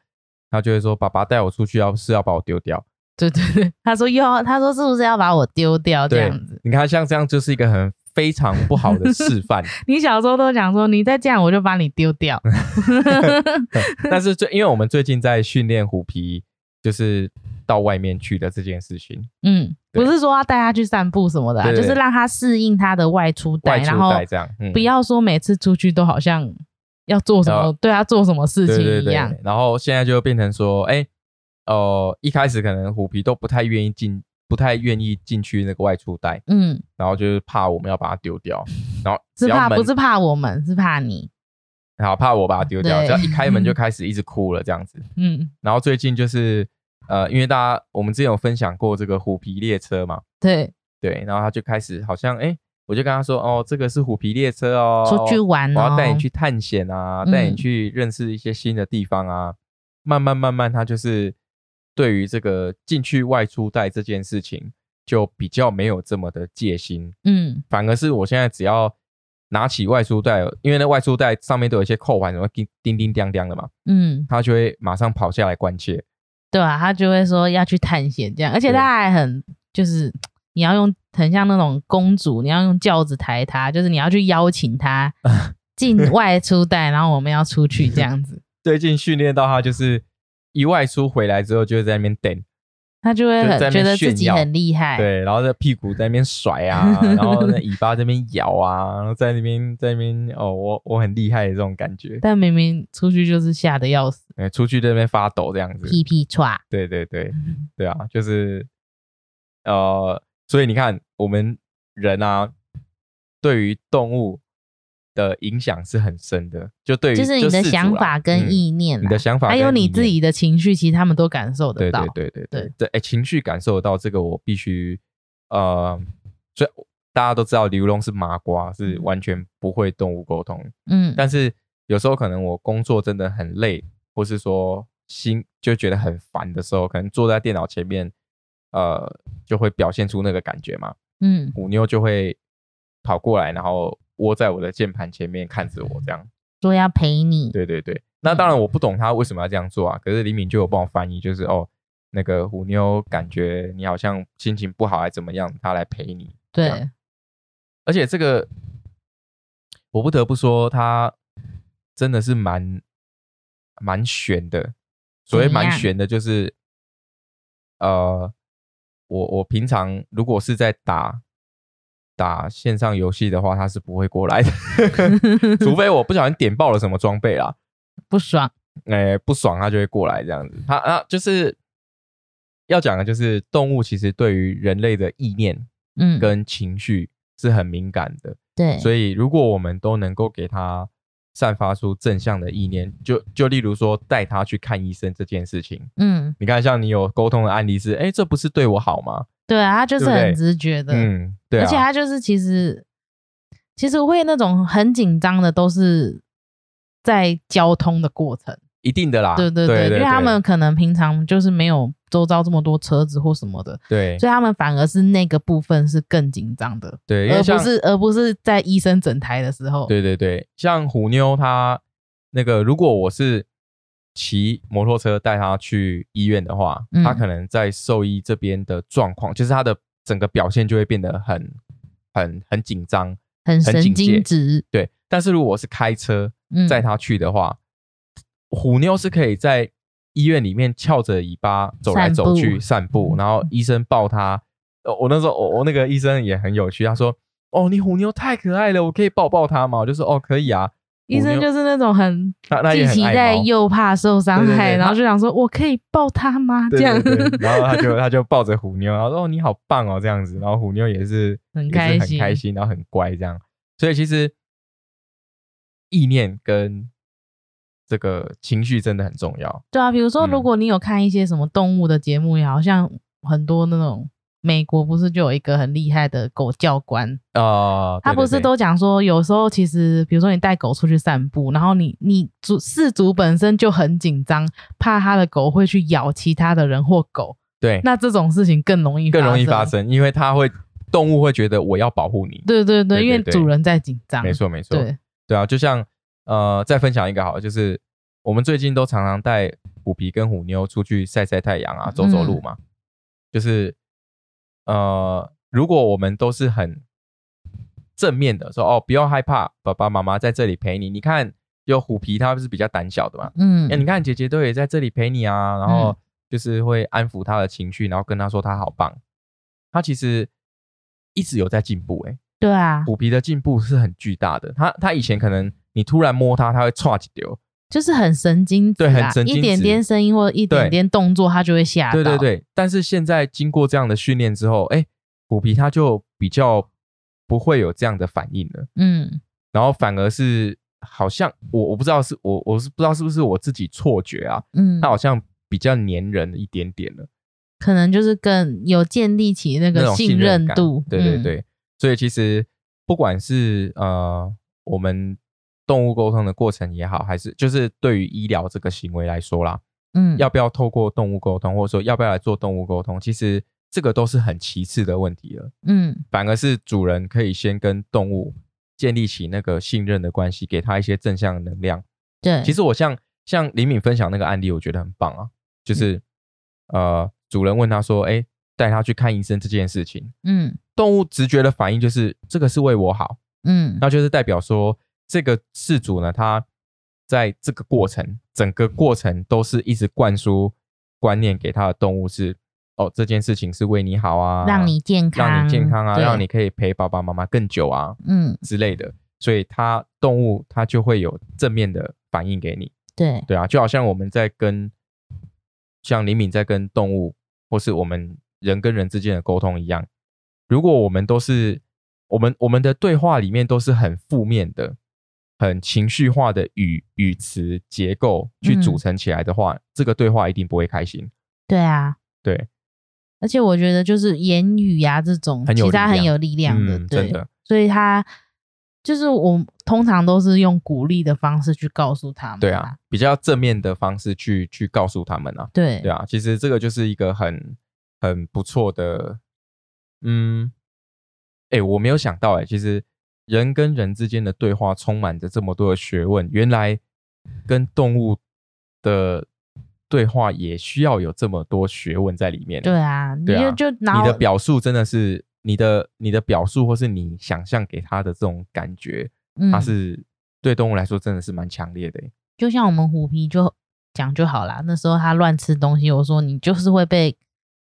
他就会说，爸爸带我出去要是要把我丢掉。对对对，他说要，他说是不是要把我丢掉这样子？你看像这样就是一个很。非常不好的示范。你小时候都讲说，你再这样我就把你丢掉。但是最，因为我们最近在训练虎皮，就是到外面去的这件事情。嗯，不是说要带他去散步什么的，就是让他适应他的外出带，然后这样，不要说每次出去都好像要做什么，对他做什么事情一样。然后现在就变成说，哎，哦，一开始可能虎皮都不太愿意进。不太愿意进去那个外出带，嗯，然后就是怕我们要把它丢掉，然后是怕不是怕我们，是怕你，好怕我把它丢掉，只要一开门就 开始一直哭了这样子，嗯，然后最近就是呃，因为大家我们之前有分享过这个虎皮列车嘛，对。对，然后他就开始好像哎，我就跟他说哦，这个是虎皮列车哦，出去玩，我要带你去探险啊，带你去认识一些新的地方啊，慢慢慢慢他就是。对于这个进去外出带这件事情，就比较没有这么的戒心，嗯，反而是我现在只要拿起外出袋，因为那外出袋上面都有一些扣环，什么叮叮叮当当的嘛，嗯，他就会马上跑下来关切，对啊，他就会说要去探险这样，而且他还很就是你要用很像那种公主，你要用轿子抬他，就是你要去邀请他 进外出带，然后我们要出去这样子。最近训练到他就是。一外出回来之后，就会在那边等，他就会很觉得自己很厉害，对，然后在屁股在那边甩啊，然后在尾巴这边摇啊，然后在那边在那边哦，我我很厉害的这种感觉。但明明出去就是吓得要死，哎，出去在那边发抖这样子，屁屁喘。对对对对啊，就是呃，所以你看我们人啊，对于动物。的影响是很深的，就对于就是你的想法跟意念，你的想法还有你自己的情绪，其实他们都感受得到。对对对对对，哎，情绪感受得到，这个我必须呃，所以大家都知道刘龙是麻瓜，是完全不会动物沟通。嗯，但是有时候可能我工作真的很累，或是说心就觉得很烦的时候，可能坐在电脑前面，呃，就会表现出那个感觉嘛。嗯，虎妞就会跑过来，然后。窝在我的键盘前面看着我，这样说要陪你。对对对，那当然我不懂他为什么要这样做啊。可是李敏就有帮我翻译，就是哦，那个虎妞感觉你好像心情不好还怎么样，他来陪你。对，而且这个我不得不说，他真的是蛮蛮悬的。所谓蛮悬的，就是呃，我我平常如果是在打。打线上游戏的话，他是不会过来的，除非我不小心点爆了什么装备啦，不爽，哎，不爽他就会过来这样子。他啊，就是要讲的，就是动物其实对于人类的意念，嗯，跟情绪是很敏感的，对。所以如果我们都能够给他散发出正向的意念，就就例如说带他去看医生这件事情，嗯，你看像你有沟通的案例是，哎，这不是对我好吗？对啊，他就是很直觉的，嗯，对，而且他就是其实其实会那种很紧张的，都是在交通的过程，一定的啦，对对对，因为他们可能平常就是没有周遭这么多车子或什么的，对，所以他们反而是那个部分是更紧张的，对，而不是而不是在医生诊台的时候，对对对，像虎妞她那个，如果我是。骑摩托车带他去医院的话，他可能在兽医这边的状况，就是他的整个表现就会变得很、很、很紧张，很神经质。对，但是如果是开车载他去的话，虎妞是可以在医院里面翘着尾巴走来走去散步，然后医生抱他。我那时候，我我那个医生也很有趣，他说：“哦，你虎妞太可爱了，我可以抱抱他吗？”我就说：“哦，可以啊。”医生就是那种很既期待又怕受伤害，然后就想说：“我可以抱他吗？”这样，然后他就他就抱着虎妞，然后说：“你好棒哦，这样子。”然后虎妞也是很开心，很开心，然后很乖，这样。所以其实意念跟这个情绪真的很重要。对啊，比如说，如果你有看一些什么动物的节目，也好像很多那种美国不是就有一个很厉害的狗教官啊？他不是都讲说，有时候其实，比如说你带狗出去散步，然后你你主饲主本身就很紧张，怕他的狗会去咬其他的人或狗。对，那这种事情更容易更容易发生，因为它会动物会觉得我要保护你。对对对，因为主人在紧张。没错没错。对对啊，就像呃，再分享一个好，就是我们最近都常常带虎皮跟虎妞出去晒晒太阳啊，走走路嘛。就是呃，如果我们都是很正面的说哦，不要害怕，爸爸妈妈在这里陪你。你看，有虎皮，它是比较胆小的嘛。嗯。哎，你看姐姐都也在这里陪你啊，然后。就是会安抚他的情绪，然后跟他说他好棒。他其实一直有在进步，哎，对啊，虎皮的进步是很巨大的。他他以前可能你突然摸他，他会唰几丢，就是很神经，对，很神经，一点点声音或者一点点动作，它就会吓到。对对对，但是现在经过这样的训练之后，哎，虎皮它就比较不会有这样的反应了。嗯，然后反而是好像我我不知道是我我是不知道是不是我自己错觉啊。嗯，它好像。比较粘人一点点了，可能就是更有建立起那个信任度。对对对，所以其实不管是呃我们动物沟通的过程也好，还是就是对于医疗这个行为来说啦，嗯，要不要透过动物沟通，或者说要不要来做动物沟通，其实这个都是很其次的问题了。嗯，反而是主人可以先跟动物建立起那个信任的关系，给他一些正向能量。对，其实我像像李敏分享那个案例，我觉得很棒啊。就是，呃，主人问他说：“哎，带他去看医生这件事情，嗯，动物直觉的反应就是这个是为我好，嗯，那就是代表说这个事主呢，他在这个过程，整个过程都是一直灌输观念给他的动物是，哦，这件事情是为你好啊，让你健康，让你健康啊，让你可以陪爸爸妈妈更久啊，嗯。之类的，所以它动物它就会有正面的反应给你，对，对啊，就好像我们在跟。像李敏在跟动物，或是我们人跟人之间的沟通一样，如果我们都是我们我们的对话里面都是很负面的、很情绪化的语语词结构去组成起来的话，这个对话一定不会开心。对啊，对。而且我觉得就是言语呀这种，其他很有力量的，对的。所以他。就是我通常都是用鼓励的方式去告诉他们，对啊，比较正面的方式去去告诉他们啊，对对啊，其实这个就是一个很很不错的，嗯，哎，我没有想到哎，其实人跟人之间的对话充满着这么多的学问，原来跟动物的对话也需要有这么多学问在里面，对啊，对啊，就你的表述真的是。你的你的表述，或是你想象给他的这种感觉，它是对动物来说真的是蛮强烈的。就像我们虎皮就讲就好啦，那时候他乱吃东西，我说你就是会被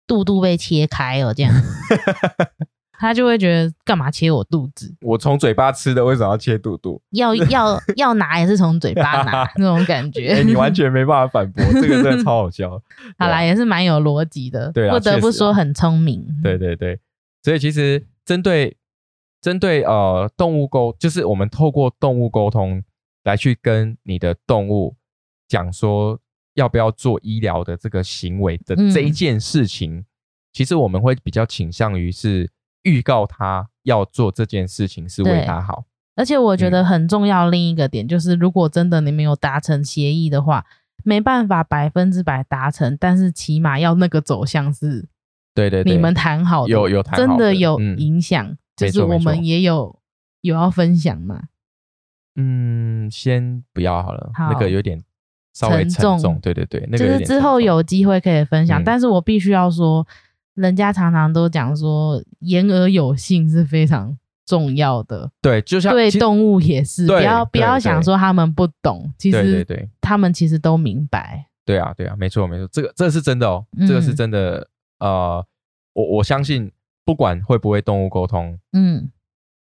肚肚被切开哦，这样，他就会觉得干嘛切我肚子？我从嘴巴吃的，为什么要切肚肚？要要要拿也是从嘴巴拿 那种感觉，你完全没办法反驳，这个真的超好笑。好啦，也是蛮有逻辑的，对，不得不说很聪明。对对对。所以其实针对针对呃动物沟，就是我们透过动物沟通来去跟你的动物讲说要不要做医疗的这个行为的这一件事情，其实我们会比较倾向于是预告他要做这件事情是为他好。而且我觉得很重要另一个点就是，如果真的你没有达成协议的话，没办法百分之百达成，但是起码要那个走向是。对对，你们谈好有有谈好，真的有影响，就是我们也有有要分享嘛。嗯，先不要好了，那个有点稍微沉重。对对对，那个就是之后有机会可以分享。但是我必须要说，人家常常都讲说言而有信是非常重要的。对，就像对动物也是，不要不要想说他们不懂，其实对他们其实都明白。对啊，对啊，没错没错，这个这是真的哦，这个是真的。呃，我我相信，不管会不会动物沟通，嗯，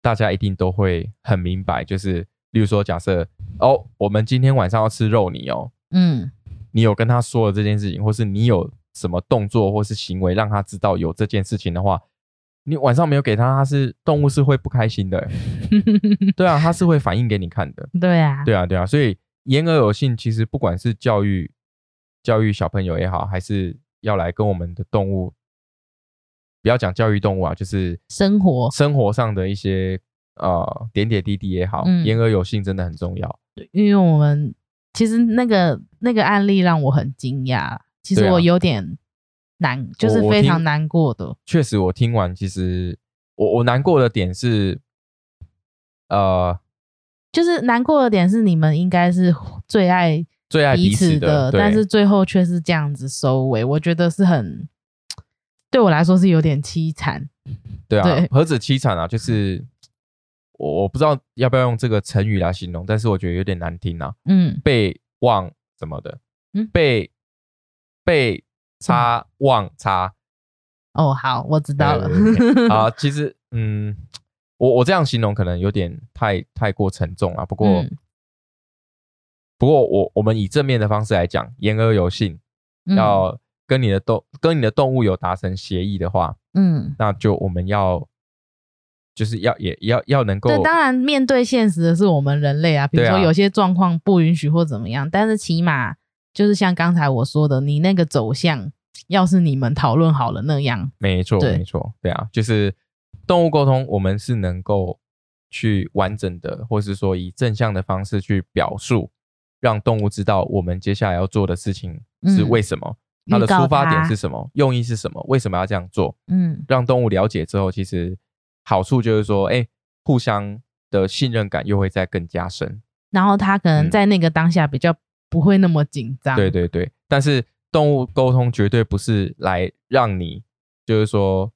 大家一定都会很明白。就是，例如说，假设哦，我们今天晚上要吃肉泥哦，嗯，你有跟他说了这件事情，或是你有什么动作或是行为让他知道有这件事情的话，你晚上没有给他，他是动物是会不开心的。对啊，他是会反映给你看的。对啊，对啊，对啊。所以言而有信，其实不管是教育教育小朋友也好，还是要来跟我们的动物不要讲教育动物啊，就是生活生活上的一些呃点点滴滴也好，言而有信真的很重要。因为我们其实那个那个案例让我很惊讶，其实我有点难，就是非常难过的。确实，我听完其实我我难过的点是，呃，就是难过的点是你们应该是最爱最爱彼此的，但是最后却是这样子收尾，我觉得是很对我来说是有点凄惨。对啊，何止凄惨啊，就是。我我不知道要不要用这个成语来形容，但是我觉得有点难听啊。嗯，被忘什么的，嗯，被被差忘差。哦，好，我知道了。啊，其实，嗯，我我这样形容可能有点太太过沉重了。不过，不过我我们以正面的方式来讲，言而有信，要跟你的动跟你的动物有达成协议的话，嗯，那就我们要。就是要也要要能够，对，当然面对现实的是我们人类啊，比如说有些状况不允许或怎么样，但是起码就是像刚才我说的，你那个走向要是你们讨论好了那样，没错，没错，对啊，就是动物沟通，我们是能够去完整的，或是说以正向的方式去表述，让动物知道我们接下来要做的事情是为什么，它的出发点是什么，用意是什么，为什么要这样做，嗯，让动物了解之后，其实。好处就是说，哎，互相的信任感又会再更加深，然后他可能在那个当下比较不会那么紧张。对对对，但是动物沟通绝对不是来让你，就是说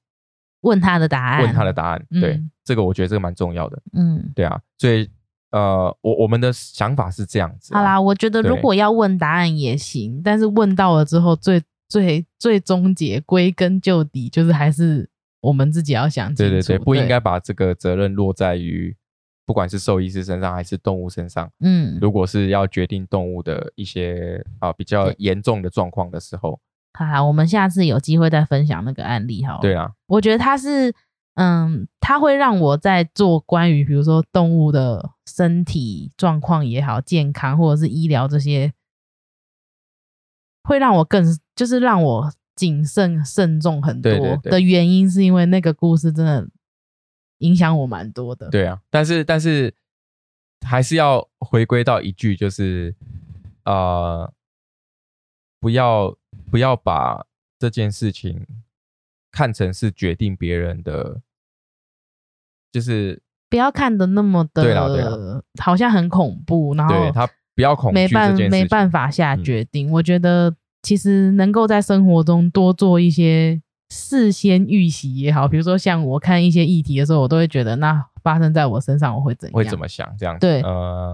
问他的答案，问他的答案。对，这个我觉得这个蛮重要的。嗯，对啊，所以呃，我我们的想法是这样子。好啦，我觉得如果要问答案也行，但是问到了之后，最最最终结归根究底，就是还是。我们自己要想清楚，对对对，不应该把这个责任落在于不管是兽医师身上还是动物身上。嗯，如果是要决定动物的一些啊比较严重的状况的时候，好，我们下次有机会再分享那个案例哈。对啊，我觉得它是，嗯，它会让我在做关于比如说动物的身体状况也好，健康或者是医疗这些，会让我更就是让我。谨慎慎重很多的原因，是因为那个故事真的影响我蛮多的。对啊，但是但是还是要回归到一句，就是呃，不要不要把这件事情看成是决定别人的，就是不要看的那么的，好像很恐怖，然后对他不要恐没办没办法下决定，我觉得。其实能够在生活中多做一些事先预习也好，比如说像我看一些议题的时候，我都会觉得那发生在我身上我会怎样？会怎么想？这样对，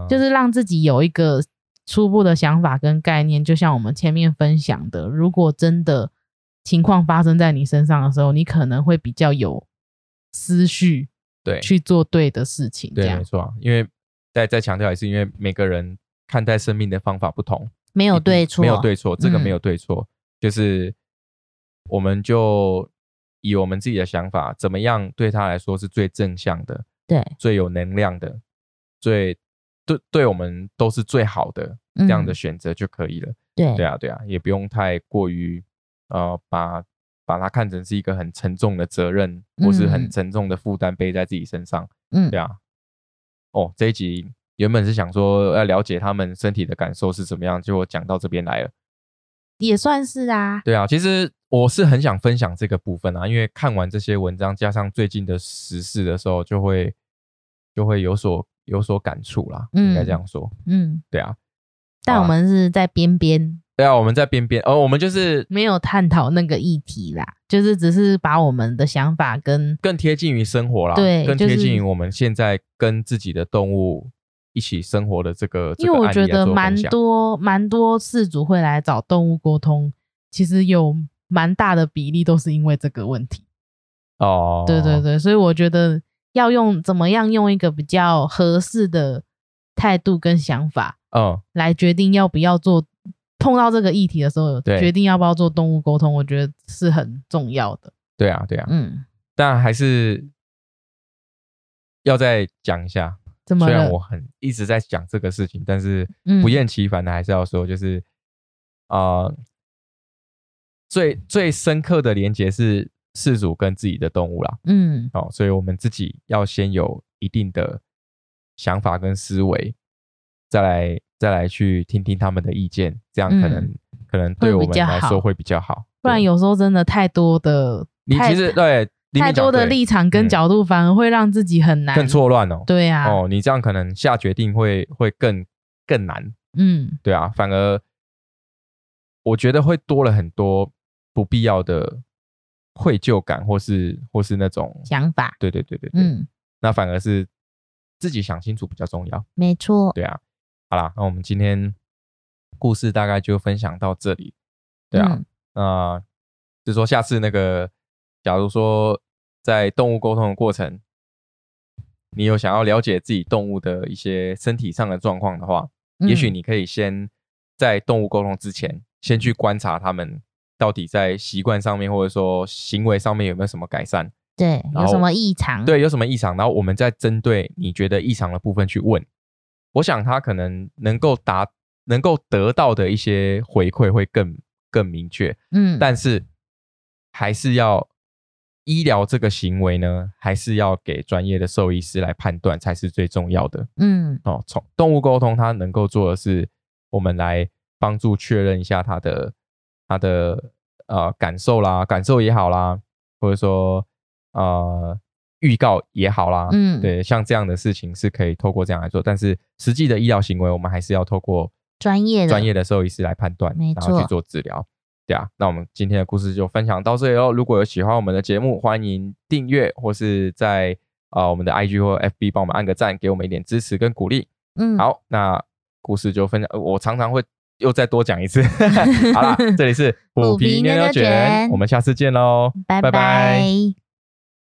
就是让自己有一个初步的想法跟概念。就像我们前面分享的，如果真的情况发生在你身上的时候，你可能会比较有思绪，对，去做对的事情。对，没错。因为再再强调也是因为每个人看待生命的方法不同。没有对错，没有对错，这个没有对错，就是我们就以我们自己的想法，怎么样对他来说是最正向的，对，最有能量的，最对对我们都是最好的这样的选择就可以了。对，对啊，对啊，也不用太过于呃把把它看成是一个很沉重的责任，或是很沉重的负担背在自己身上。嗯，对啊。哦，这一集。原本是想说要了解他们身体的感受是怎么样，结果讲到这边来了，也算是啊。对啊，其实我是很想分享这个部分啊，因为看完这些文章，加上最近的时事的时候，就会就会有所有所感触啦。应该这样说。嗯，对啊。但我们是在边边。对啊，我们在边边，哦，我们就是没有探讨那个议题啦，就是只是把我们的想法跟更贴近于生活啦，对，更贴近于我们现在跟自己的动物。一起生活的这个，因为我觉得蛮多蛮多事主会来找动物沟通，其实有蛮大的比例都是因为这个问题。哦，对对对，所以我觉得要用怎么样用一个比较合适的态度跟想法，嗯，来决定要不要做碰到这个议题的时候，决定要不要做动物沟通，我觉得是很重要的。对啊，对啊，嗯，但还是要再讲一下。虽然我很一直在讲这个事情，但是不厌其烦的还是要说，就是啊，最最深刻的连接是事主跟自己的动物啦。嗯，哦，所以我们自己要先有一定的想法跟思维，再来再来去听听他们的意见，这样可能可能对我们来说会比较好。不然有时候真的太多的，你其实对太多的立场跟角度，反而会让自己很难更错乱哦。对啊，哦，你这样可能下决定会会更更难。嗯，对啊，反而我觉得会多了很多不必要的愧疚感，或是或是那种想法。对对对对对，嗯，那反而是自己想清楚比较重要。没错，对啊。好啦，那我们今天故事大概就分享到这里。对啊。啊，就说下次那个，假如说在动物沟通的过程，你有想要了解自己动物的一些身体上的状况的话，也许你可以先在动物沟通之前，先去观察他们到底在习惯上面或者说行为上面有没有什么改善，对，有什么异常，对，有什么异常，然后我们再针对你觉得异常的部分去问，我想他可能能够达能够得到的一些回馈会更。更明确，嗯，但是还是要医疗这个行为呢，还是要给专业的兽医师来判断才是最重要的，嗯，哦，从动物沟通，它能够做的是我们来帮助确认一下它的它的呃感受啦，感受也好啦，或者说呃预告也好啦，嗯，对，像这样的事情是可以透过这样来做，但是实际的医疗行为，我们还是要透过。专业的。专业的兽医师来判断，然后去做治疗，对啊。那我们今天的故事就分享到这里哦。如果有喜欢我们的节目，欢迎订阅或是在啊我们的 IG 或 FB 帮我们按个赞，给我们一点支持跟鼓励。嗯，好，那故事就分享。我常常会又再多讲一次。好啦，这里是虎皮牛牛卷，我们下次见喽，拜拜。